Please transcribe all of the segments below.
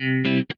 Thank you.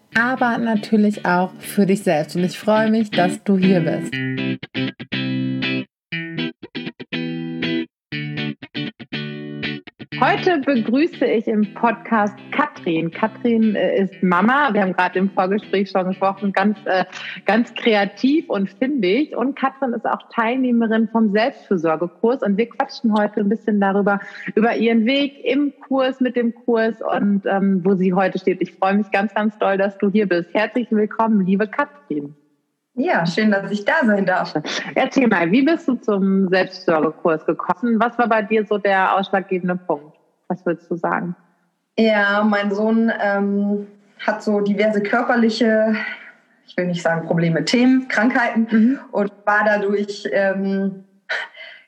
aber natürlich auch für dich selbst. Und ich freue mich, dass du hier bist. Heute begrüße ich im Podcast Katrin. Katrin äh, ist Mama. Wir haben gerade im Vorgespräch schon gesprochen, ganz, äh, ganz kreativ und findig. Und Katrin ist auch Teilnehmerin vom Selbstfürsorgekurs. Und wir quatschen heute ein bisschen darüber, über ihren Weg im Kurs, mit dem Kurs und ähm, wo sie heute steht. Ich freue mich ganz, ganz doll, dass du hier bist. Herzlich willkommen, liebe Katrin. Ja, schön, dass ich da sein darf. Erzähl mal, wie bist du zum Selbstsorgekurs gekommen? Was war bei dir so der ausschlaggebende Punkt? Was würdest du sagen? Ja, mein Sohn ähm, hat so diverse körperliche, ich will nicht sagen Probleme, Themen, Krankheiten mhm. und war dadurch, ähm,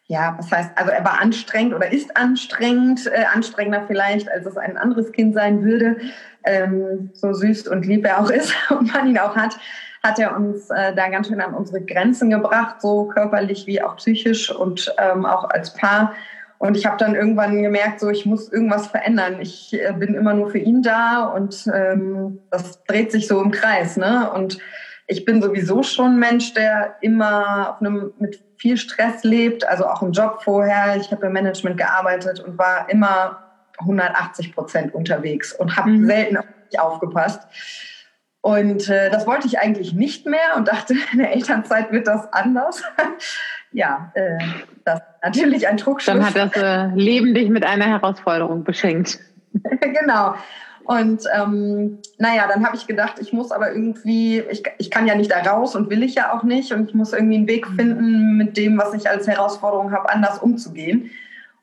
ja, was heißt, also er war anstrengend oder ist anstrengend, äh, anstrengender vielleicht, als es ein anderes Kind sein würde, ähm, so süß und lieb er auch ist und man ihn auch hat hat er uns äh, da ganz schön an unsere Grenzen gebracht, so körperlich wie auch psychisch und ähm, auch als Paar. Und ich habe dann irgendwann gemerkt, so ich muss irgendwas verändern. Ich äh, bin immer nur für ihn da und ähm, das dreht sich so im Kreis. Ne? Und ich bin sowieso schon ein Mensch, der immer einem, mit viel Stress lebt, also auch im Job vorher. Ich habe im Management gearbeitet und war immer 180 Prozent unterwegs und habe mhm. selten auf mich aufgepasst. Und äh, das wollte ich eigentlich nicht mehr und dachte, in der Elternzeit wird das anders. Ja, äh, das ist natürlich ein Druckschluss. Dann hat das äh, Leben dich mit einer Herausforderung beschenkt. genau. Und ähm, naja, dann habe ich gedacht, ich muss aber irgendwie, ich, ich kann ja nicht da raus und will ich ja auch nicht. Und ich muss irgendwie einen Weg finden, mit dem, was ich als Herausforderung habe, anders umzugehen.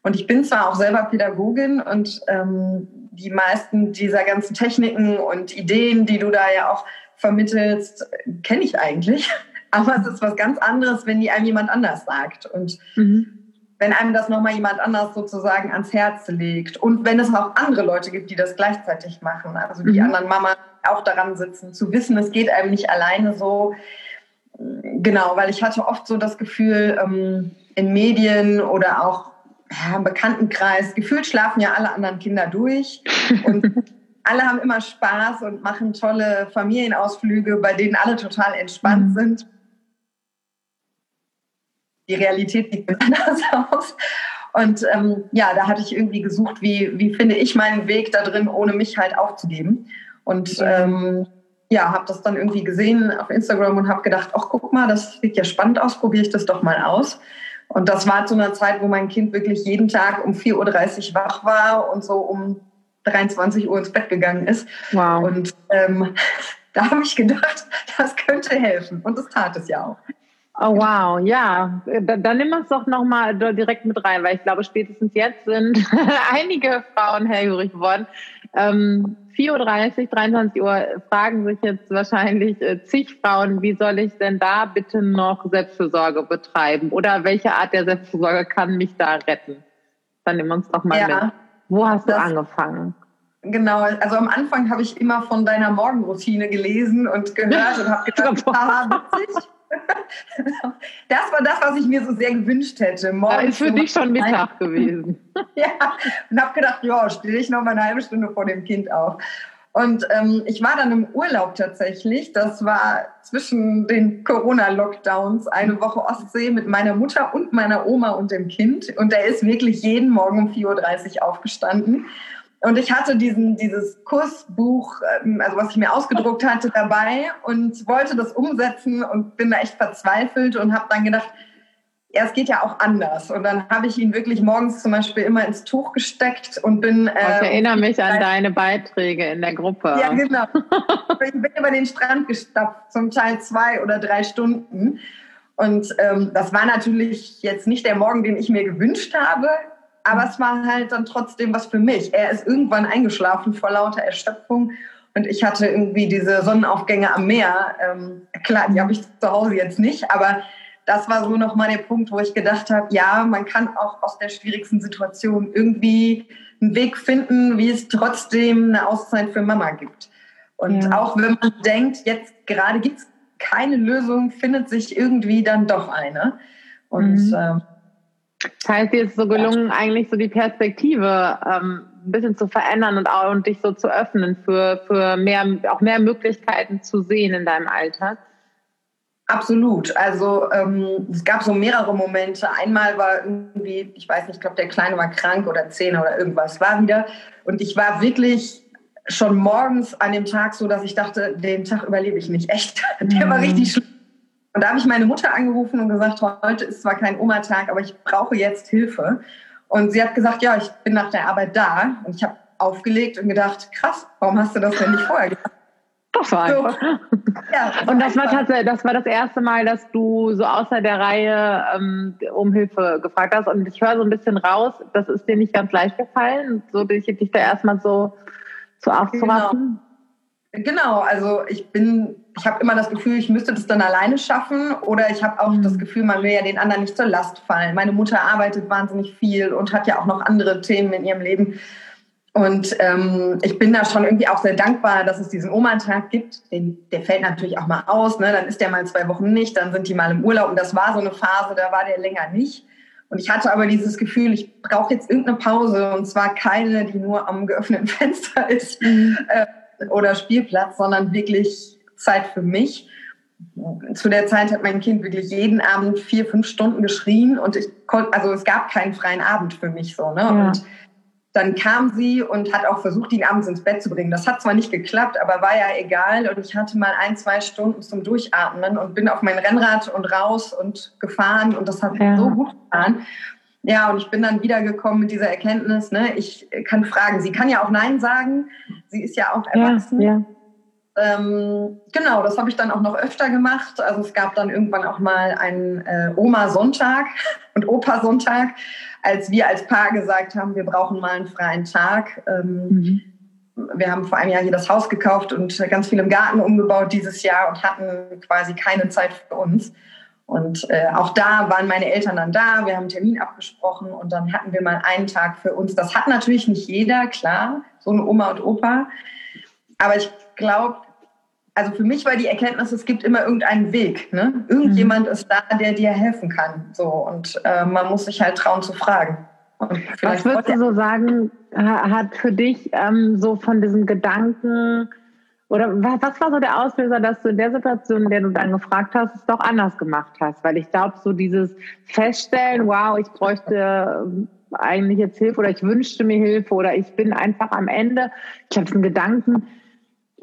Und ich bin zwar auch selber Pädagogin und ähm, die meisten dieser ganzen Techniken und Ideen, die du da ja auch vermittelst, kenne ich eigentlich. Aber es ist was ganz anderes, wenn die einem jemand anders sagt. Und mhm. wenn einem das nochmal jemand anders sozusagen ans Herz legt. Und wenn es auch andere Leute gibt, die das gleichzeitig machen. Also die mhm. anderen Mama auch daran sitzen, zu wissen, es geht einem nicht alleine so. Genau, weil ich hatte oft so das Gefühl, ähm, in Medien oder auch im Bekanntenkreis, gefühlt schlafen ja alle anderen Kinder durch und alle haben immer Spaß und machen tolle Familienausflüge, bei denen alle total entspannt mhm. sind. Die Realität sieht anders aus. Und ähm, ja, da hatte ich irgendwie gesucht, wie, wie finde ich meinen Weg da drin, ohne mich halt aufzugeben. Und ähm, ja, habe das dann irgendwie gesehen auf Instagram und habe gedacht, ach guck mal, das sieht ja spannend aus, probiere ich das doch mal aus. Und das war zu einer Zeit, wo mein Kind wirklich jeden Tag um 4.30 Uhr wach war und so um 23 Uhr ins Bett gegangen ist. Wow. Und ähm, da habe ich gedacht, das könnte helfen. Und das tat es ja auch. Oh wow, ja, dann, dann nimm uns doch nochmal direkt mit rein, weil ich glaube, spätestens jetzt sind einige Frauen hellhörig geworden. Ähm, 4.30 Uhr, 23 Uhr fragen sich jetzt wahrscheinlich äh, zig Frauen, wie soll ich denn da bitte noch Selbstfürsorge betreiben? Oder welche Art der Selbstfürsorge kann mich da retten? Dann nimm uns doch mal ja, mit. Wo hast du angefangen? Genau, also am Anfang habe ich immer von deiner Morgenroutine gelesen und gehört und habe gedacht, haha, witzig. Das war das, was ich mir so sehr gewünscht hätte. Morgens ist für dich schon Mittag gewesen. ja, und habe gedacht, ja, stelle ich noch mal eine halbe Stunde vor dem Kind auf. Und ähm, ich war dann im Urlaub tatsächlich. Das war zwischen den Corona-Lockdowns eine Woche Ostsee mit meiner Mutter und meiner Oma und dem Kind. Und er ist wirklich jeden Morgen um 4.30 Uhr aufgestanden. Und ich hatte diesen, dieses Kursbuch, ähm, also was ich mir ausgedruckt hatte, dabei und wollte das umsetzen und bin da echt verzweifelt und habe dann gedacht, ja, es geht ja auch anders. Und dann habe ich ihn wirklich morgens zum Beispiel immer ins Tuch gesteckt und bin. Äh, ich erinnere mich an deine Beiträge in der Gruppe. Ja, genau. ich bin über den Strand gestapft, zum Teil zwei oder drei Stunden. Und ähm, das war natürlich jetzt nicht der Morgen, den ich mir gewünscht habe. Aber es war halt dann trotzdem was für mich. Er ist irgendwann eingeschlafen vor lauter Erschöpfung und ich hatte irgendwie diese Sonnenaufgänge am Meer. Ähm, klar, die habe ich zu Hause jetzt nicht, aber das war so nochmal der Punkt, wo ich gedacht habe, ja, man kann auch aus der schwierigsten Situation irgendwie einen Weg finden, wie es trotzdem eine Auszeit für Mama gibt. Und ja. auch wenn man denkt, jetzt gerade gibt es keine Lösung, findet sich irgendwie dann doch eine. Und mhm. ähm, das heißt, dir ist so gelungen, eigentlich so die Perspektive ähm, ein bisschen zu verändern und, auch, und dich so zu öffnen für, für mehr, auch mehr Möglichkeiten zu sehen in deinem Alltag. Absolut. Also ähm, es gab so mehrere Momente. Einmal war irgendwie, ich weiß nicht, ich glaube, der Kleine war krank oder Zähne oder irgendwas war wieder. Und ich war wirklich schon morgens an dem Tag so, dass ich dachte, den Tag überlebe ich nicht. Echt. Der war mhm. richtig schlimm. Und da habe ich meine Mutter angerufen und gesagt, heute ist zwar kein Oma-Tag, aber ich brauche jetzt Hilfe. Und sie hat gesagt, ja, ich bin nach der Arbeit da. Und ich habe aufgelegt und gedacht, krass, warum hast du das denn nicht vorher gemacht? Das war einfach. So. Ja, das und das war, tatsächlich, das war das erste Mal, dass du so außer der Reihe ähm, um Hilfe gefragt hast. Und ich höre so ein bisschen raus, das ist dir nicht ganz leicht gefallen, so dich, dich da erstmal so zu aufzuraffen. Genau. Genau, also ich bin ich habe immer das Gefühl, ich müsste das dann alleine schaffen oder ich habe auch das mhm. Gefühl, man will ja den anderen nicht zur Last fallen. Meine Mutter arbeitet wahnsinnig viel und hat ja auch noch andere Themen in ihrem Leben. Und ähm, ich bin da schon irgendwie auch sehr dankbar, dass es diesen Oma-Tag gibt. Den, der fällt natürlich auch mal aus, ne? dann ist der mal zwei Wochen nicht, dann sind die mal im Urlaub. Und das war so eine Phase, da war der länger nicht. Und ich hatte aber dieses Gefühl, ich brauche jetzt irgendeine Pause und zwar keine, die nur am geöffneten Fenster ist mhm. äh, oder Spielplatz, sondern wirklich Zeit für mich. Zu der Zeit hat mein Kind wirklich jeden Abend vier, fünf Stunden geschrien und ich konnte, also es gab keinen freien Abend für mich so, ne? Ja. Und dann kam sie und hat auch versucht, ihn abends ins Bett zu bringen. Das hat zwar nicht geklappt, aber war ja egal. Und ich hatte mal ein, zwei Stunden zum Durchatmen und bin auf mein Rennrad und raus und gefahren und das hat ja. so gut getan. Ja, und ich bin dann wiedergekommen mit dieser Erkenntnis, ne, ich kann fragen. Sie kann ja auch Nein sagen. Sie ist ja auch erwachsen. Ja, ja. Ähm, genau, das habe ich dann auch noch öfter gemacht. Also es gab dann irgendwann auch mal einen äh, Oma-Sonntag und Opa-Sonntag, als wir als Paar gesagt haben, wir brauchen mal einen freien Tag. Ähm, mhm. Wir haben vor einem Jahr hier das Haus gekauft und ganz viel im Garten umgebaut dieses Jahr und hatten quasi keine Zeit für uns. Und äh, auch da waren meine Eltern dann da, wir haben einen Termin abgesprochen und dann hatten wir mal einen Tag für uns. Das hat natürlich nicht jeder, klar, so eine Oma und Opa. Aber ich glaube, also für mich war die Erkenntnis, es gibt immer irgendeinen Weg. Ne? Irgendjemand mhm. ist da, der dir helfen kann. So und äh, man muss sich halt trauen zu fragen. Was würdest du so sagen, hat für dich ähm, so von diesem Gedanken oder was war so der Auslöser, dass du in der Situation, in der du dann gefragt hast, es doch anders gemacht hast? Weil ich glaube, so dieses Feststellen, wow, ich bräuchte eigentlich jetzt Hilfe oder ich wünschte mir Hilfe oder ich bin einfach am Ende. Ich habe diesen Gedanken,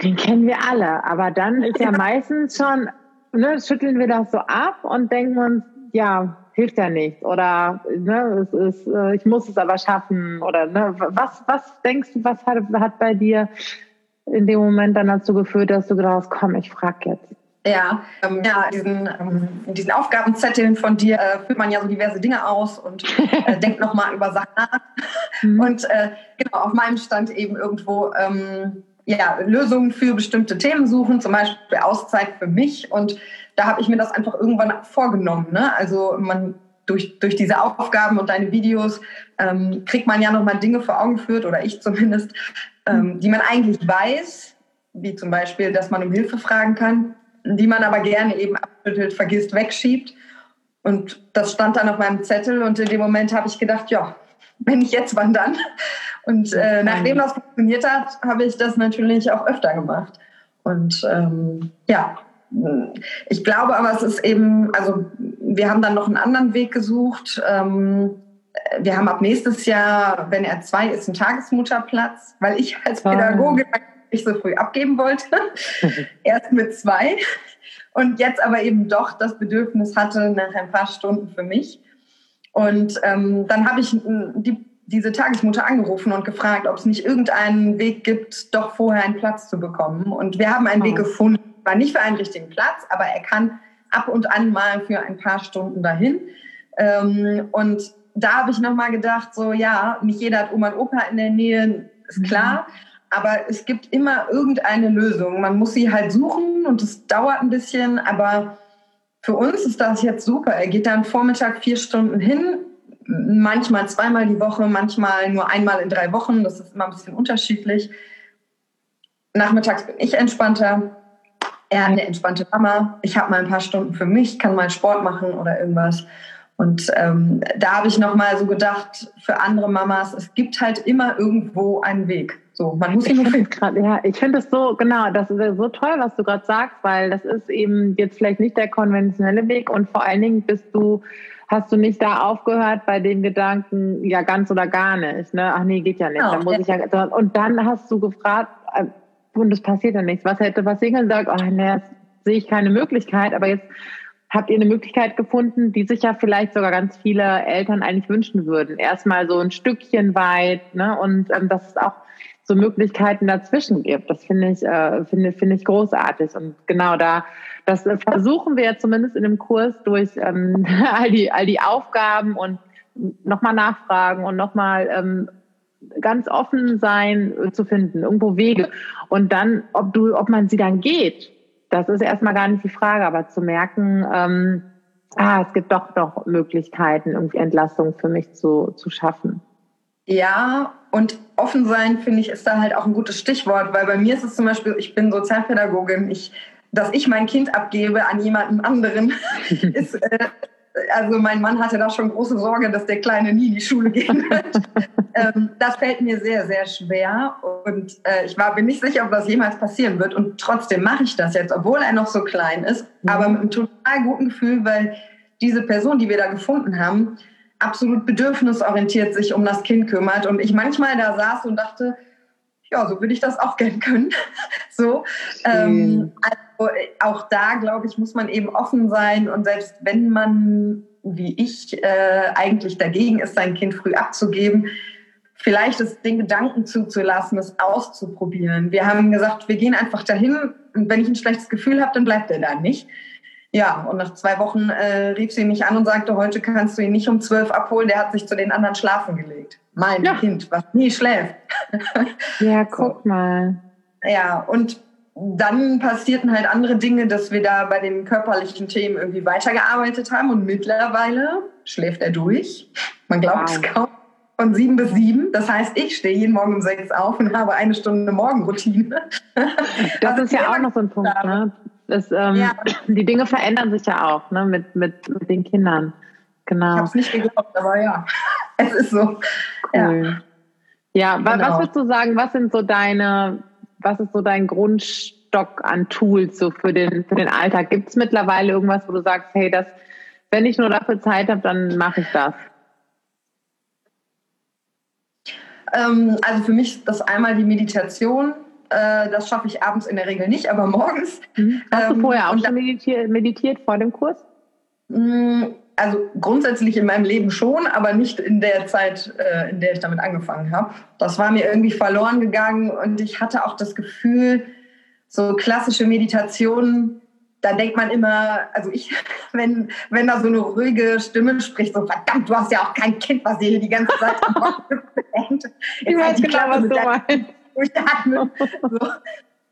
den kennen wir alle, aber dann ist ja meistens schon, ne, schütteln wir das so ab und denken uns, ja, hilft ja nicht oder ne, es ist, äh, ich muss es aber schaffen oder ne, was, was denkst du, was hat, hat bei dir in dem Moment dann dazu geführt, dass du gedacht hast, komm, ich frag jetzt? Ja, ähm, ja, diesen, ähm, diesen Aufgabenzetteln von dir äh, führt man ja so diverse Dinge aus und äh, denkt nochmal über Sachen nach. Mhm. Und äh, genau, auf meinem stand eben irgendwo, ähm, ja, Lösungen für bestimmte Themen suchen, zum Beispiel Auszeit für mich. Und da habe ich mir das einfach irgendwann vorgenommen. Ne? Also man durch, durch diese Aufgaben und deine Videos ähm, kriegt man ja nochmal Dinge vor Augen geführt, oder ich zumindest, ähm, die man eigentlich weiß, wie zum Beispiel, dass man um Hilfe fragen kann, die man aber gerne eben abschüttelt, vergisst, wegschiebt. Und das stand dann auf meinem Zettel und in dem Moment habe ich gedacht, ja, wenn nicht jetzt, wann dann? Und äh, nachdem das funktioniert hat, habe ich das natürlich auch öfter gemacht. Und ähm, ja, ich glaube aber, es ist eben, also wir haben dann noch einen anderen Weg gesucht. Ähm, wir haben ab nächstes Jahr, wenn er zwei ist, einen Tagesmutterplatz, weil ich als ah. Pädagoge nicht so früh abgeben wollte. Erst mit zwei. Und jetzt aber eben doch das Bedürfnis hatte nach ein paar Stunden für mich. Und ähm, dann habe ich äh, die, diese Tagesmutter angerufen und gefragt, ob es nicht irgendeinen Weg gibt, doch vorher einen Platz zu bekommen. Und wir haben einen oh. Weg gefunden. War nicht für einen richtigen Platz, aber er kann ab und an mal für ein paar Stunden dahin. Ähm, und da habe ich nochmal gedacht, so ja, nicht jeder hat Oma und Opa in der Nähe, ist mhm. klar. Mhm. Aber es gibt immer irgendeine Lösung. Man muss sie halt suchen und es dauert ein bisschen. Aber für uns ist das jetzt super. Er geht dann Vormittag vier Stunden hin, manchmal zweimal die Woche, manchmal nur einmal in drei Wochen. Das ist immer ein bisschen unterschiedlich. Nachmittags bin ich entspannter. Er eine entspannte Mama. Ich habe mal ein paar Stunden für mich, kann mal Sport machen oder irgendwas. Und ähm, da habe ich noch mal so gedacht, für andere Mamas, es gibt halt immer irgendwo einen Weg. So, man muss ihn nur finden. Ja, ich finde es so, genau, das ist so toll, was du gerade sagst, weil das ist eben jetzt vielleicht nicht der konventionelle Weg und vor allen Dingen bist du hast du nicht da aufgehört bei dem Gedanken, ja ganz oder gar nicht, ne? Ach nee, geht ja nicht. Ja, dann muss ich ja, und dann hast du gefragt, äh, und es passiert ja nichts. Was hätte was Single sagt, oh nee, sehe ich keine Möglichkeit, aber jetzt habt ihr eine Möglichkeit gefunden, die sich ja vielleicht sogar ganz viele Eltern eigentlich wünschen würden. Erstmal so ein Stückchen weit, ne? Und ähm, dass es auch so Möglichkeiten dazwischen gibt. Das finde ich, äh, finde, finde ich großartig. Und genau da, das versuchen wir zumindest in dem Kurs durch ähm, all die, all die Aufgaben und nochmal nachfragen und nochmal ähm, ganz offen sein äh, zu finden, irgendwo Wege. Und dann, ob du, ob man sie dann geht, das ist erstmal gar nicht die Frage, aber zu merken, ähm, ah, es gibt doch noch Möglichkeiten, irgendwie Entlastung für mich zu, zu schaffen. Ja, und offen sein, finde ich, ist da halt auch ein gutes Stichwort, weil bei mir ist es zum Beispiel, ich bin Sozialpädagogin, ich, dass ich mein Kind abgebe an jemanden anderen, ist, äh, also mein Mann hatte da schon große Sorge, dass der Kleine nie in die Schule gehen wird. ähm, das fällt mir sehr, sehr schwer und äh, ich war, bin nicht sicher, ob das jemals passieren wird und trotzdem mache ich das jetzt, obwohl er noch so klein ist, mhm. aber mit einem total guten Gefühl, weil diese Person, die wir da gefunden haben, absolut bedürfnisorientiert sich um das Kind kümmert und ich manchmal da saß und dachte, ja, so würde ich das auch gern können. so. Ähm, also auch da, glaube ich, muss man eben offen sein und selbst wenn man, wie ich, äh, eigentlich dagegen ist, sein Kind früh abzugeben, vielleicht es den Gedanken zuzulassen, es auszuprobieren. Wir haben gesagt, wir gehen einfach dahin und wenn ich ein schlechtes Gefühl habe, dann bleibt er da nicht. Ja, und nach zwei Wochen äh, rief sie mich an und sagte, heute kannst du ihn nicht um zwölf abholen, der hat sich zu den anderen schlafen gelegt. Mein ja. Kind, was nie schläft. Ja, guck mal. Ja, und dann passierten halt andere Dinge, dass wir da bei den körperlichen Themen irgendwie weitergearbeitet haben und mittlerweile schläft er durch. Man glaubt wow. es kaum. Von sieben bis sieben. Das heißt, ich stehe jeden Morgen um sechs auf und habe eine Stunde Morgenroutine. Das also ist ja auch noch so ein Punkt. Ne? Das, ähm, ja. Die Dinge verändern sich ja auch ne? mit, mit, mit den Kindern. Genau. Ich habe es nicht geglaubt, aber ja, es ist so. Cool. Ja, ja genau. was würdest du sagen, was sind so deine, was ist so dein Grundstock an Tools so für den, für den Alltag? Gibt es mittlerweile irgendwas, wo du sagst, hey, das, wenn ich nur dafür Zeit habe, dann mache ich das? Ähm, also für mich ist das einmal die Meditation. Äh, das schaffe ich abends in der Regel nicht, aber morgens. Mhm. Hast du ähm, vorher auch schon meditiert, meditiert vor dem Kurs? Mm, also grundsätzlich in meinem Leben schon, aber nicht in der Zeit, äh, in der ich damit angefangen habe. Das war mir irgendwie verloren gegangen und ich hatte auch das Gefühl, so klassische Meditationen, da denkt man immer, also ich, wenn, wenn da so eine ruhige Stimme spricht, so verdammt, du hast ja auch kein Kind, was dir hier die ganze Zeit am hängt. Ich weiß genau, was du meinst. So,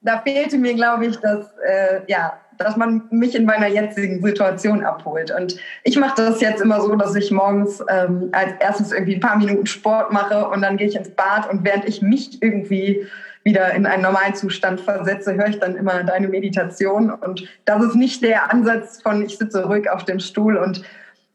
da fehlte mir, glaube ich, das, äh, ja, dass man mich in meiner jetzigen Situation abholt. Und ich mache das jetzt immer so, dass ich morgens ähm, als erstes irgendwie ein paar Minuten Sport mache und dann gehe ich ins Bad und während ich mich irgendwie wieder in einen normalen Zustand versetze, höre ich dann immer deine Meditation. Und das ist nicht der Ansatz von, ich sitze ruhig auf dem Stuhl und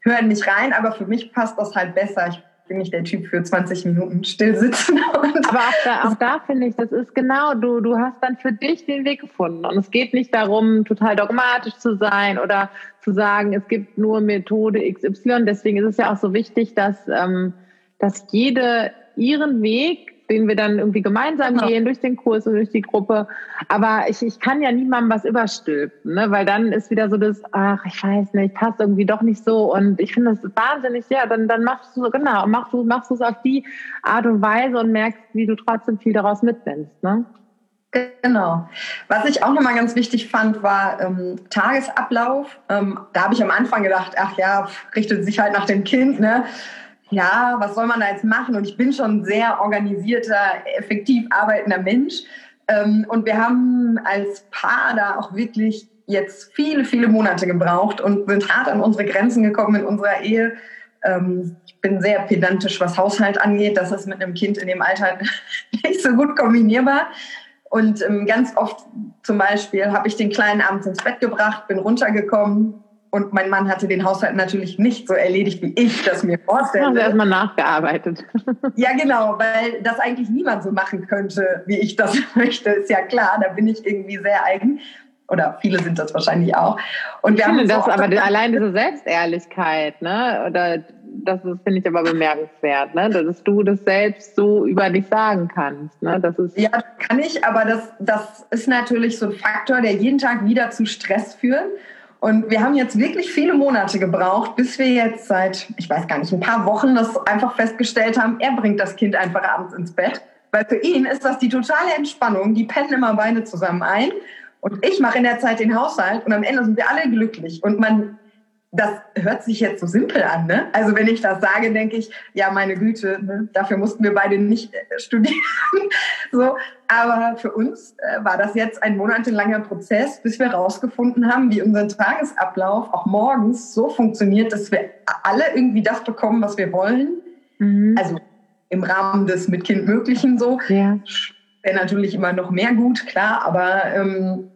höre in mich rein, aber für mich passt das halt besser. Ich bin nicht der Typ für 20 Minuten still sitzen. Aber auch da, da finde ich, das ist genau, du, du hast dann für dich den Weg gefunden. Und es geht nicht darum, total dogmatisch zu sein oder zu sagen, es gibt nur Methode XY. Deswegen ist es ja auch so wichtig, dass, ähm, dass jede ihren Weg den wir dann irgendwie gemeinsam genau. gehen durch den Kurs und durch die Gruppe. Aber ich, ich kann ja niemandem was überstülpen, ne? weil dann ist wieder so das, ach, ich weiß nicht, passt irgendwie doch nicht so. Und ich finde das wahnsinnig, ja, dann, dann machst du, genau, machst du, machst du es auf die Art und Weise und merkst, wie du trotzdem viel daraus mitnimmst. Ne? Genau. Was ich auch nochmal ganz wichtig fand, war ähm, Tagesablauf. Ähm, da habe ich am Anfang gedacht, ach ja, richtet sich halt nach dem Kind. Ne? Ja, was soll man da jetzt machen? Und ich bin schon sehr organisierter, effektiv arbeitender Mensch. Ähm, und wir haben als Paar da auch wirklich jetzt viele, viele Monate gebraucht und sind hart an unsere Grenzen gekommen in unserer Ehe. Ähm, ich bin sehr pedantisch, was Haushalt angeht. Das ist mit einem Kind in dem Alter nicht so gut kombinierbar. Und ähm, ganz oft zum Beispiel habe ich den Kleinen abends ins Bett gebracht, bin runtergekommen, und mein Mann hatte den Haushalt natürlich nicht so erledigt, wie ich das mir vorstelle. Haben Sie erstmal nachgearbeitet. Ja, genau, weil das eigentlich niemand so machen könnte, wie ich das möchte. Ist ja klar, da bin ich irgendwie sehr eigen. Oder viele sind das wahrscheinlich auch. Und wir ich finde das aber allein diese Selbstehrlichkeit, ne? Oder das finde ich aber bemerkenswert, ne? dass du das selbst so über dich sagen kannst. Ne? Das ist ja, kann ich, aber das, das ist natürlich so ein Faktor, der jeden Tag wieder zu Stress führt. Und wir haben jetzt wirklich viele Monate gebraucht, bis wir jetzt seit, ich weiß gar nicht, ein paar Wochen das einfach festgestellt haben, er bringt das Kind einfach abends ins Bett. Weil für ihn ist das die totale Entspannung. Die pennen immer Beine zusammen ein. Und ich mache in der Zeit den Haushalt und am Ende sind wir alle glücklich. Und man das hört sich jetzt so simpel an, ne? Also wenn ich das sage, denke ich, ja, meine Güte, ne? dafür mussten wir beide nicht äh, studieren. so, aber für uns äh, war das jetzt ein monatelanger Prozess, bis wir herausgefunden haben, wie unser Tagesablauf auch morgens so funktioniert, dass wir alle irgendwie das bekommen, was wir wollen. Mhm. Also im Rahmen des mit Kind Möglichen so. Ja. Wäre natürlich immer noch mehr gut, klar, aber ähm,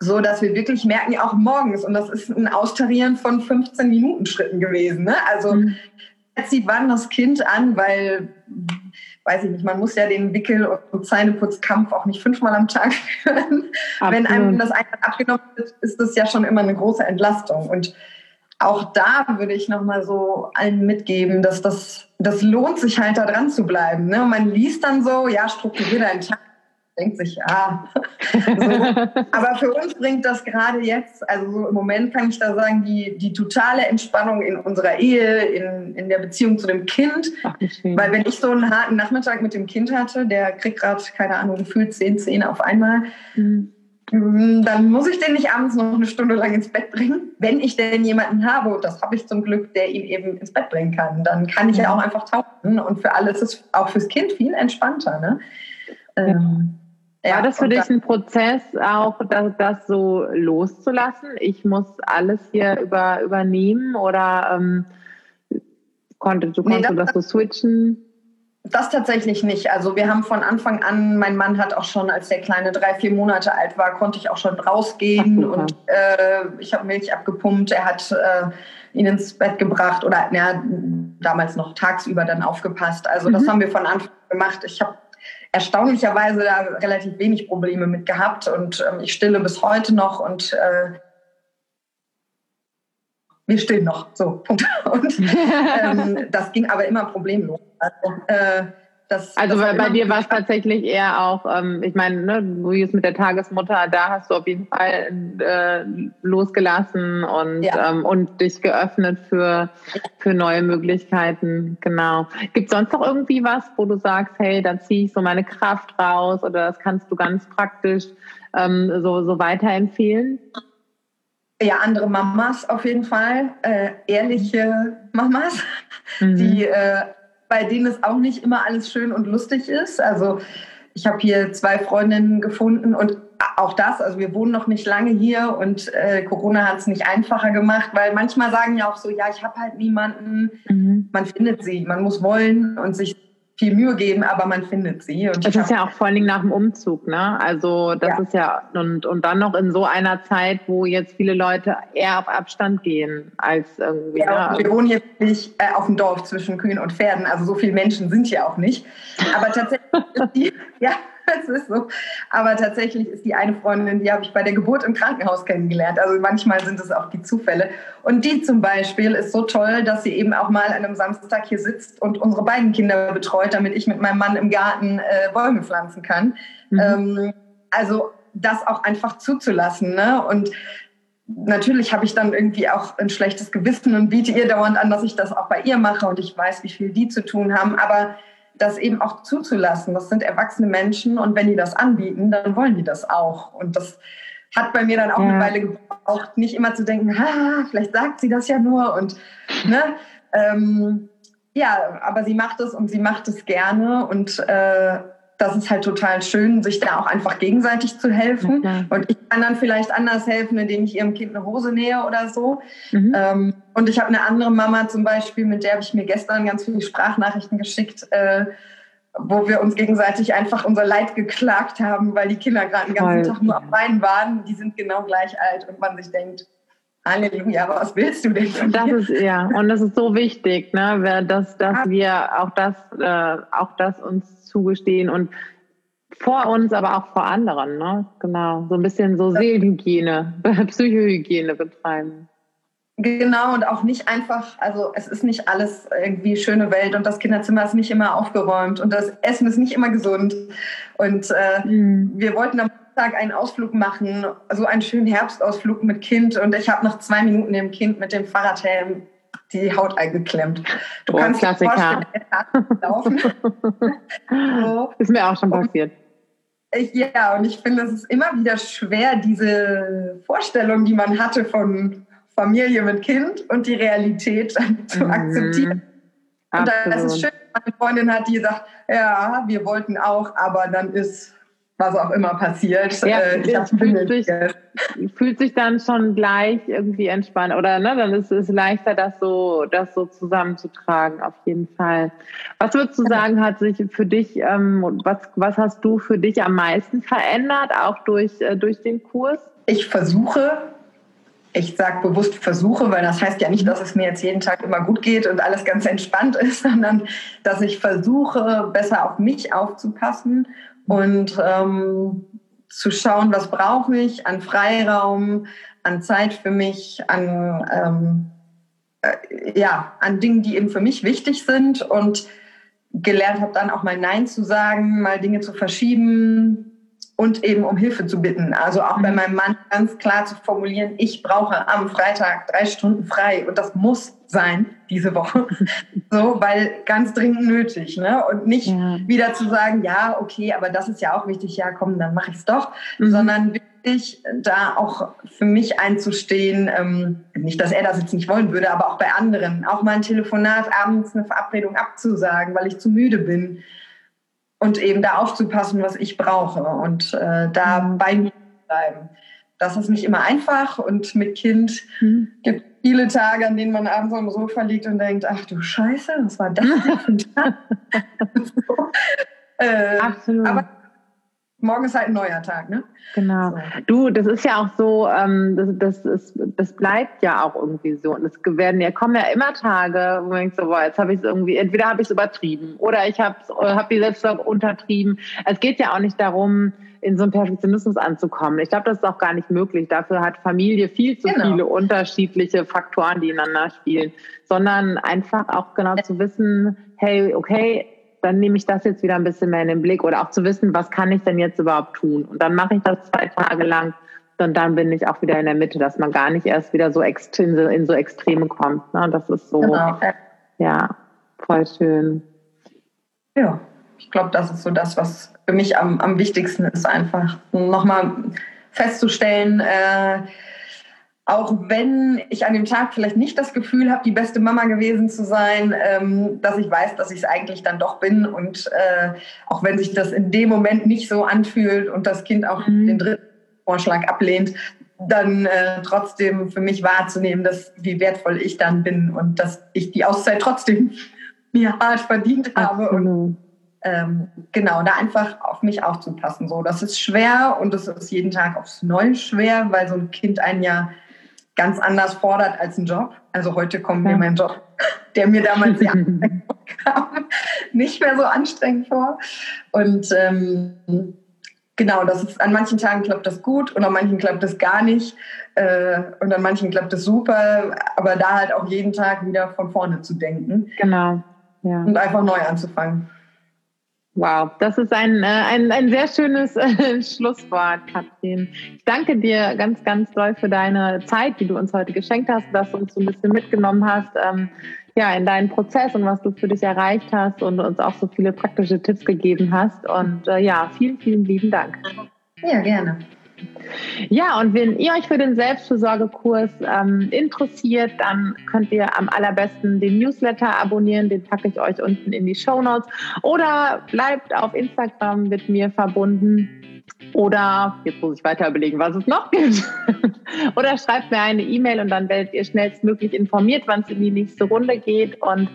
so dass wir wirklich merken, ja auch morgens, und das ist ein Austarieren von 15 Minuten Schritten gewesen. Ne? Also mhm. jetzt sieht wann das Kind an, weil, weiß ich nicht, man muss ja den Wickel- und Zähneputzkampf auch nicht fünfmal am Tag führen. Wenn einem das einmal abgenommen wird, ist das ja schon immer eine große Entlastung. Und auch da würde ich nochmal so allen mitgeben, dass das, das lohnt sich halt da dran zu bleiben. Ne? Und man liest dann so, ja, strukturiere deinen Tag denkt sich, ja. so. Aber für uns bringt das gerade jetzt, also so im Moment kann ich da sagen, die, die totale Entspannung in unserer Ehe, in, in der Beziehung zu dem Kind. Ach, Weil wenn ich so einen harten Nachmittag mit dem Kind hatte, der kriegt gerade, keine Ahnung, gefühlt zehn Zähne auf einmal, mhm. dann muss ich den nicht abends noch eine Stunde lang ins Bett bringen. Wenn ich denn jemanden habe, und das habe ich zum Glück, der ihn eben ins Bett bringen kann, dann kann ich ja auch einfach tauchen. Und für alles ist auch fürs Kind viel entspannter. Ne? Ähm, war das für dich ein Prozess, auch das, das, so loszulassen? Ich muss alles hier über, übernehmen oder ähm, konnte, du konntest nee, das, das so switchen? Das tatsächlich nicht. Also wir haben von Anfang an, mein Mann hat auch schon, als der Kleine drei, vier Monate alt war, konnte ich auch schon rausgehen Ach, und äh, ich habe Milch abgepumpt. Er hat äh, ihn ins Bett gebracht oder ja, damals noch tagsüber dann aufgepasst. Also mhm. das haben wir von Anfang an gemacht. Ich habe erstaunlicherweise da relativ wenig Probleme mit gehabt und ähm, ich stille bis heute noch und äh, wir stillen noch. So, Punkt. Und ähm, das ging aber immer problemlos. Also, äh, das, also das bei, dir war es tatsächlich eher auch, ähm, ich meine, ne, du jetzt mit der Tagesmutter, da hast du auf jeden Fall äh, losgelassen und, ja. ähm, und dich geöffnet für, für neue Möglichkeiten. Genau. Gibt es sonst noch irgendwie was, wo du sagst, hey, da ziehe ich so meine Kraft raus oder das kannst du ganz praktisch ähm, so, so weiterempfehlen? Ja, andere Mamas auf jeden Fall, äh, ehrliche Mamas, mhm. die äh, bei denen es auch nicht immer alles schön und lustig ist. Also ich habe hier zwei Freundinnen gefunden und auch das, also wir wohnen noch nicht lange hier und äh, Corona hat es nicht einfacher gemacht, weil manchmal sagen ja auch so, ja, ich habe halt niemanden. Mhm. Man findet sie, man muss wollen und sich viel Mühe geben, aber man findet sie. Und das ist ja auch vor allen Dingen nach dem Umzug, ne? Also das ja. ist ja und und dann noch in so einer Zeit, wo jetzt viele Leute eher auf Abstand gehen als irgendwie. Ja, ne? wir wohnen hier nicht äh, auf dem Dorf zwischen Kühen und Pferden, also so viele Menschen sind hier auch nicht. Aber tatsächlich die, ja, es ist so. Aber tatsächlich ist die eine Freundin, die habe ich bei der Geburt im Krankenhaus kennengelernt. Also manchmal sind es auch die Zufälle. Und die zum Beispiel ist so toll, dass sie eben auch mal an einem Samstag hier sitzt und unsere beiden Kinder betreut, damit ich mit meinem Mann im Garten äh, Bäume pflanzen kann. Mhm. Ähm, also das auch einfach zuzulassen. Ne? Und natürlich habe ich dann irgendwie auch ein schlechtes Gewissen und biete ihr dauernd an, dass ich das auch bei ihr mache und ich weiß, wie viel die zu tun haben. Aber das eben auch zuzulassen. Das sind erwachsene Menschen und wenn die das anbieten, dann wollen die das auch. Und das hat bei mir dann auch ja. eine Weile gebraucht, nicht immer zu denken, ha, vielleicht sagt sie das ja nur und ne, ähm, ja, aber sie macht es und sie macht es gerne und äh, das ist halt total schön, sich da auch einfach gegenseitig zu helfen. Okay. Und ich kann dann vielleicht anders helfen, indem ich ihrem Kind eine Hose nähe oder so. Mhm. Ähm, und ich habe eine andere Mama zum Beispiel, mit der habe ich mir gestern ganz viele Sprachnachrichten geschickt, äh, wo wir uns gegenseitig einfach unser Leid geklagt haben, weil die Kinder gerade den ganzen Tag nur am Weinen waren. Die sind genau gleich alt und man sich denkt, Halleluja, was willst du denn? Von das ist ja und das ist so wichtig, ne, dass, dass wir auch das, äh, auch das uns zugestehen und vor uns, aber auch vor anderen, ne? Genau, so ein bisschen so Seelenhygiene, Psychohygiene betreiben. Genau, und auch nicht einfach, also es ist nicht alles irgendwie schöne Welt und das Kinderzimmer ist nicht immer aufgeräumt und das Essen ist nicht immer gesund. Und äh, mhm. wir wollten am Tag einen Ausflug machen, so einen schönen Herbstausflug mit Kind und ich habe nach zwei Minuten dem Kind mit dem Fahrradhelm die Haut eingeklemmt. Du oh, kannst Klassiker. dir laufen. so. Ist mir auch schon passiert. Ich, ja, und ich finde, es ist immer wieder schwer, diese Vorstellung, die man hatte von Familie mit Kind und die Realität zu mhm. akzeptieren. Und das ist schön, wenn man eine Freundin hat, die sagt, ja, wir wollten auch, aber dann ist was auch immer passiert. Ja, äh, ich fühlt, sich, fühlt sich dann schon gleich irgendwie entspannt oder ne, dann ist es leichter, das so, das so zusammenzutragen, auf jeden Fall. Was würdest du sagen, hat sich für dich, ähm, was, was hast du für dich am meisten verändert, auch durch, äh, durch den Kurs? Ich versuche, ich sage bewusst versuche, weil das heißt ja nicht, dass es mir jetzt jeden Tag immer gut geht und alles ganz entspannt ist, sondern dass ich versuche, besser auf mich aufzupassen und ähm, zu schauen, was brauche ich an Freiraum, an Zeit für mich, an, ähm, äh, ja, an Dingen, die eben für mich wichtig sind. Und gelernt habe dann auch mal Nein zu sagen, mal Dinge zu verschieben und eben um Hilfe zu bitten. Also auch bei mhm. meinem Mann ganz klar zu formulieren, ich brauche am Freitag drei Stunden frei und das muss sein diese Woche. so, weil ganz dringend nötig. Ne? Und nicht ja. wieder zu sagen, ja, okay, aber das ist ja auch wichtig, ja, komm, dann mache ich es doch, mhm. sondern wirklich da auch für mich einzustehen, ähm, nicht, dass er das jetzt nicht wollen würde, aber auch bei anderen, auch mal ein Telefonat, abends eine Verabredung abzusagen, weil ich zu müde bin und eben da aufzupassen, was ich brauche und äh, da mhm. bei mir bleiben. Das ist nicht immer einfach und mit Kind mhm. gibt viele Tage, an denen man abends am Sofa liegt und denkt, ach du Scheiße, was war das so. äh, Absolut. Aber morgen ist halt ein neuer Tag, ne? Genau. So. Du, das ist ja auch so, ähm, das, das, ist, das bleibt ja auch irgendwie so. Und es werden ja, kommen ja immer Tage, wo man denkt so, boah, jetzt habe ich es irgendwie, entweder habe ich es übertrieben oder ich habe hab die Selbstsorge untertrieben. Es geht ja auch nicht darum, in so einen Perfektionismus anzukommen. Ich glaube, das ist auch gar nicht möglich. Dafür hat Familie viel zu genau. viele unterschiedliche Faktoren, die ineinander spielen, sondern einfach auch genau zu wissen, hey, okay, dann nehme ich das jetzt wieder ein bisschen mehr in den Blick oder auch zu wissen, was kann ich denn jetzt überhaupt tun? Und dann mache ich das zwei Tage lang und dann bin ich auch wieder in der Mitte, dass man gar nicht erst wieder so in, so Extreme kommt. Ne? Das ist so, genau. ja, voll schön. Ja, ich glaube, das ist so das, was für mich am, am wichtigsten ist, einfach nochmal festzustellen, äh, auch wenn ich an dem Tag vielleicht nicht das Gefühl habe, die beste Mama gewesen zu sein, ähm, dass ich weiß, dass ich es eigentlich dann doch bin. Und äh, auch wenn sich das in dem Moment nicht so anfühlt und das Kind auch mhm. den dritten Vorschlag ablehnt, dann äh, trotzdem für mich wahrzunehmen, dass wie wertvoll ich dann bin und dass ich die Auszeit trotzdem mir hart verdient habe. Absolut. Und ähm, genau, da einfach auf mich aufzupassen. So, das ist schwer und es ist jeden Tag aufs Neue schwer, weil so ein Kind einen ja ganz anders fordert als ein Job. Also heute kommt ja. mir mein Job, der mir damals sehr kam, nicht mehr so anstrengend vor. Und ähm, genau, das ist an manchen Tagen klappt das gut und an manchen klappt das gar nicht. Äh, und an manchen klappt es super, aber da halt auch jeden Tag wieder von vorne zu denken. Genau. Ja. Und einfach neu anzufangen. Wow, das ist ein, äh, ein, ein sehr schönes äh, Schlusswort, Katrin. Ich danke dir ganz, ganz doll für deine Zeit, die du uns heute geschenkt hast, dass du uns so ein bisschen mitgenommen hast, ähm, ja, in deinen Prozess und was du für dich erreicht hast und uns auch so viele praktische Tipps gegeben hast. Und äh, ja, vielen, vielen lieben Dank. Ja, gerne. Ja, und wenn ihr euch für den Selbstversorgekurs ähm, interessiert, dann könnt ihr am allerbesten den Newsletter abonnieren. Den packe ich euch unten in die Show Notes. Oder bleibt auf Instagram mit mir verbunden. Oder, jetzt muss ich weiter überlegen, was es noch gibt. Oder schreibt mir eine E-Mail und dann werdet ihr schnellstmöglich informiert, wann es in die nächste Runde geht. Und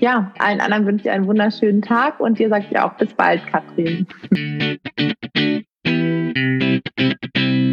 ja, allen anderen wünsche ich einen wunderschönen Tag und dir sagt ja auch bis bald, Katrin. Thank you.